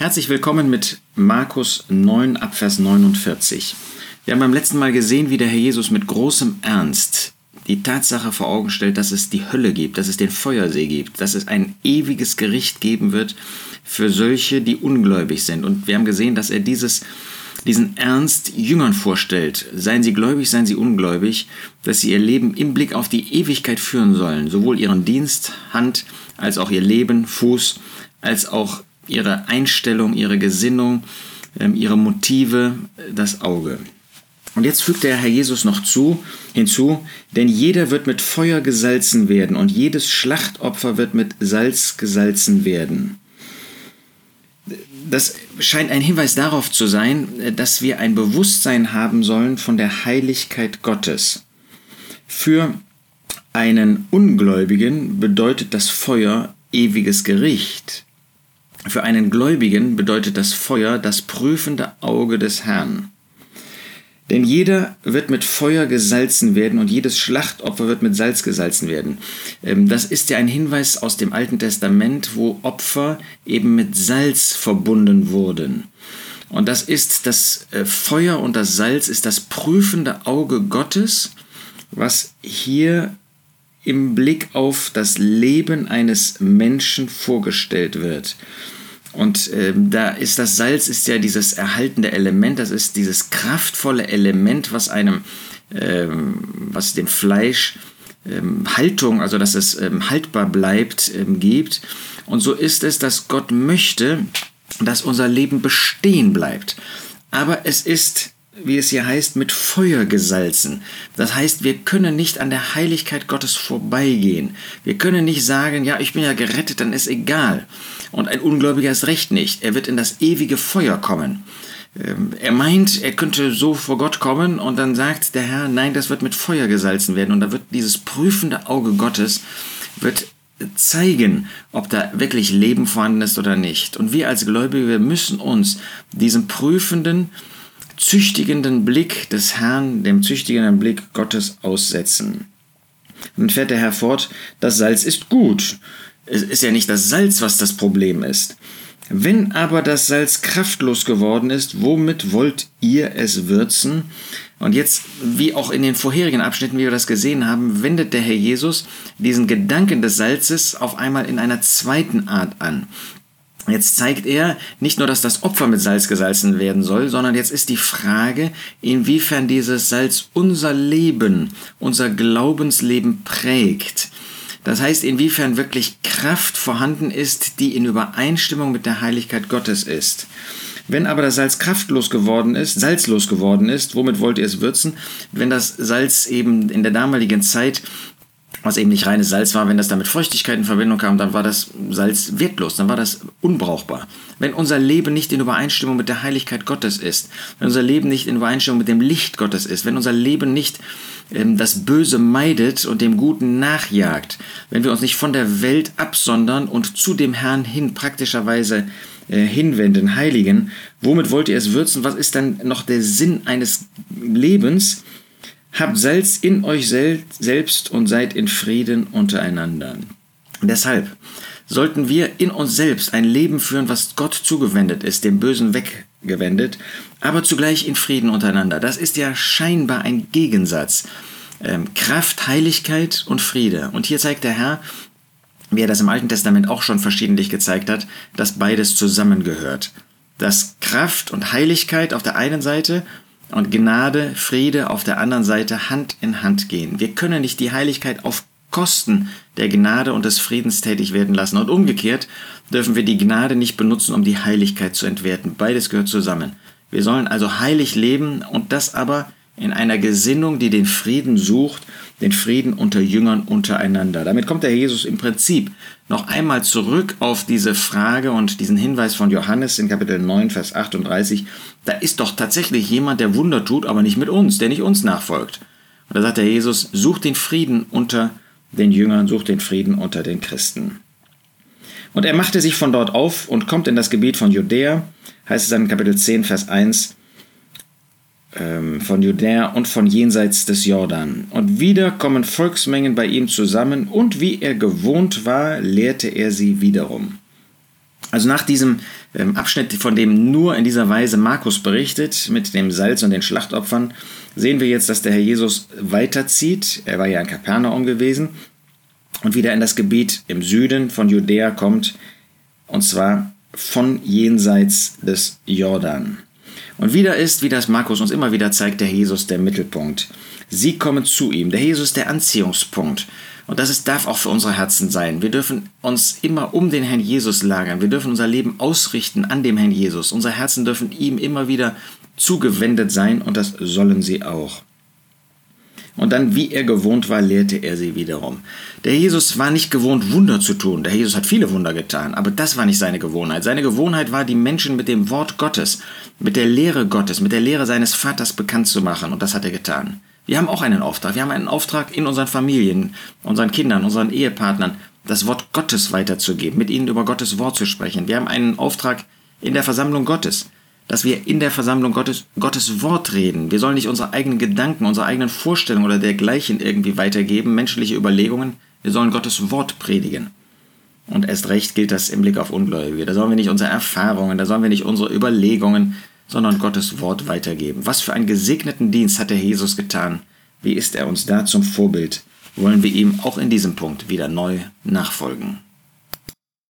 Herzlich willkommen mit Markus 9 Abvers 49. Wir haben beim letzten Mal gesehen, wie der Herr Jesus mit großem Ernst die Tatsache vor Augen stellt, dass es die Hölle gibt, dass es den Feuersee gibt, dass es ein ewiges Gericht geben wird für solche, die ungläubig sind. Und wir haben gesehen, dass er dieses, diesen Ernst Jüngern vorstellt. Seien sie gläubig, seien sie ungläubig, dass sie ihr Leben im Blick auf die Ewigkeit führen sollen. Sowohl ihren Dienst, Hand, als auch ihr Leben, Fuß, als auch ihre Einstellung, ihre Gesinnung, ähm, ihre Motive, das Auge. Und jetzt fügt der Herr Jesus noch zu, hinzu, denn jeder wird mit Feuer gesalzen werden und jedes Schlachtopfer wird mit Salz gesalzen werden. Das scheint ein Hinweis darauf zu sein, dass wir ein Bewusstsein haben sollen von der Heiligkeit Gottes. Für einen Ungläubigen bedeutet das Feuer ewiges Gericht. Für einen Gläubigen bedeutet das Feuer das prüfende Auge des Herrn. Denn jeder wird mit Feuer gesalzen werden und jedes Schlachtopfer wird mit Salz gesalzen werden. Ähm, das ist ja ein Hinweis aus dem Alten Testament, wo Opfer eben mit Salz verbunden wurden. Und das ist das äh, Feuer und das Salz ist das prüfende Auge Gottes, was hier im Blick auf das Leben eines Menschen vorgestellt wird. Und ähm, da ist das Salz ist ja dieses erhaltende Element, das ist dieses kraftvolle Element, was einem, ähm, was dem Fleisch ähm, Haltung, also dass es ähm, haltbar bleibt, ähm, gibt. Und so ist es, dass Gott möchte, dass unser Leben bestehen bleibt. Aber es ist wie es hier heißt, mit Feuer gesalzen. Das heißt, wir können nicht an der Heiligkeit Gottes vorbeigehen. Wir können nicht sagen, ja, ich bin ja gerettet, dann ist egal. Und ein Ungläubiger ist recht nicht. Er wird in das ewige Feuer kommen. Ähm, er meint, er könnte so vor Gott kommen und dann sagt der Herr, nein, das wird mit Feuer gesalzen werden. Und da wird dieses prüfende Auge Gottes wird zeigen, ob da wirklich Leben vorhanden ist oder nicht. Und wir als Gläubige, wir müssen uns diesem prüfenden, züchtigenden Blick des Herrn, dem züchtigenden Blick Gottes aussetzen. Dann fährt der Herr fort, das Salz ist gut. Es ist ja nicht das Salz, was das Problem ist. Wenn aber das Salz kraftlos geworden ist, womit wollt ihr es würzen? Und jetzt, wie auch in den vorherigen Abschnitten, wie wir das gesehen haben, wendet der Herr Jesus diesen Gedanken des Salzes auf einmal in einer zweiten Art an. Jetzt zeigt er nicht nur, dass das Opfer mit Salz gesalzen werden soll, sondern jetzt ist die Frage, inwiefern dieses Salz unser Leben, unser Glaubensleben prägt. Das heißt, inwiefern wirklich Kraft vorhanden ist, die in Übereinstimmung mit der Heiligkeit Gottes ist. Wenn aber das Salz kraftlos geworden ist, salzlos geworden ist, womit wollt ihr es würzen? Wenn das Salz eben in der damaligen Zeit was eben nicht reines Salz war, wenn das da mit Feuchtigkeit in Verbindung kam, dann war das Salz wertlos, dann war das unbrauchbar. Wenn unser Leben nicht in Übereinstimmung mit der Heiligkeit Gottes ist, wenn unser Leben nicht in Übereinstimmung mit dem Licht Gottes ist, wenn unser Leben nicht ähm, das Böse meidet und dem Guten nachjagt, wenn wir uns nicht von der Welt absondern und zu dem Herrn hin praktischerweise äh, hinwenden, heiligen, womit wollt ihr es würzen? Was ist dann noch der Sinn eines Lebens? Habt Salz in euch sel selbst und seid in Frieden untereinander. Deshalb sollten wir in uns selbst ein Leben führen, was Gott zugewendet ist, dem Bösen weggewendet, aber zugleich in Frieden untereinander. Das ist ja scheinbar ein Gegensatz. Ähm, Kraft, Heiligkeit und Friede. Und hier zeigt der Herr, wie er das im Alten Testament auch schon verschiedentlich gezeigt hat, dass beides zusammengehört. Dass Kraft und Heiligkeit auf der einen Seite und Gnade, Friede auf der anderen Seite Hand in Hand gehen. Wir können nicht die Heiligkeit auf Kosten der Gnade und des Friedens tätig werden lassen. Und umgekehrt dürfen wir die Gnade nicht benutzen, um die Heiligkeit zu entwerten. Beides gehört zusammen. Wir sollen also heilig leben und das aber in einer Gesinnung, die den Frieden sucht, den Frieden unter Jüngern untereinander. Damit kommt der Jesus im Prinzip noch einmal zurück auf diese Frage und diesen Hinweis von Johannes in Kapitel 9, Vers 38. Da ist doch tatsächlich jemand, der Wunder tut, aber nicht mit uns, der nicht uns nachfolgt. Und da sagt der Jesus, sucht den Frieden unter den Jüngern, sucht den Frieden unter den Christen. Und er machte sich von dort auf und kommt in das Gebiet von Judäa, heißt es in Kapitel 10, Vers 1, ähm, von Judäa und von jenseits des Jordan. Und wieder kommen Volksmengen bei ihm zusammen, und wie er gewohnt war, lehrte er sie wiederum. Also nach diesem ähm, Abschnitt, von dem nur in dieser Weise Markus berichtet, mit dem Salz und den Schlachtopfern, sehen wir jetzt, dass der Herr Jesus weiterzieht. Er war ja in Kapernaum gewesen und wieder in das Gebiet im Süden von Judäa kommt, und zwar von jenseits des Jordan. Und wieder ist, wie das Markus uns immer wieder zeigt, der Jesus der Mittelpunkt. Sie kommen zu ihm. Der Jesus der Anziehungspunkt. Und das ist, darf auch für unsere Herzen sein. Wir dürfen uns immer um den Herrn Jesus lagern. Wir dürfen unser Leben ausrichten an dem Herrn Jesus. Unsere Herzen dürfen ihm immer wieder zugewendet sein und das sollen sie auch. Und dann, wie er gewohnt war, lehrte er sie wiederum. Der Jesus war nicht gewohnt, Wunder zu tun. Der Jesus hat viele Wunder getan, aber das war nicht seine Gewohnheit. Seine Gewohnheit war, die Menschen mit dem Wort Gottes, mit der Lehre Gottes, mit der Lehre seines Vaters bekannt zu machen. Und das hat er getan. Wir haben auch einen Auftrag. Wir haben einen Auftrag in unseren Familien, unseren Kindern, unseren Ehepartnern, das Wort Gottes weiterzugeben, mit ihnen über Gottes Wort zu sprechen. Wir haben einen Auftrag in der Versammlung Gottes dass wir in der Versammlung Gottes, Gottes Wort reden. Wir sollen nicht unsere eigenen Gedanken, unsere eigenen Vorstellungen oder dergleichen irgendwie weitergeben, menschliche Überlegungen. Wir sollen Gottes Wort predigen. Und erst recht gilt das im Blick auf Ungläubige. Da sollen wir nicht unsere Erfahrungen, da sollen wir nicht unsere Überlegungen, sondern Gottes Wort weitergeben. Was für einen gesegneten Dienst hat der Jesus getan? Wie ist er uns da zum Vorbild? Wollen wir ihm auch in diesem Punkt wieder neu nachfolgen?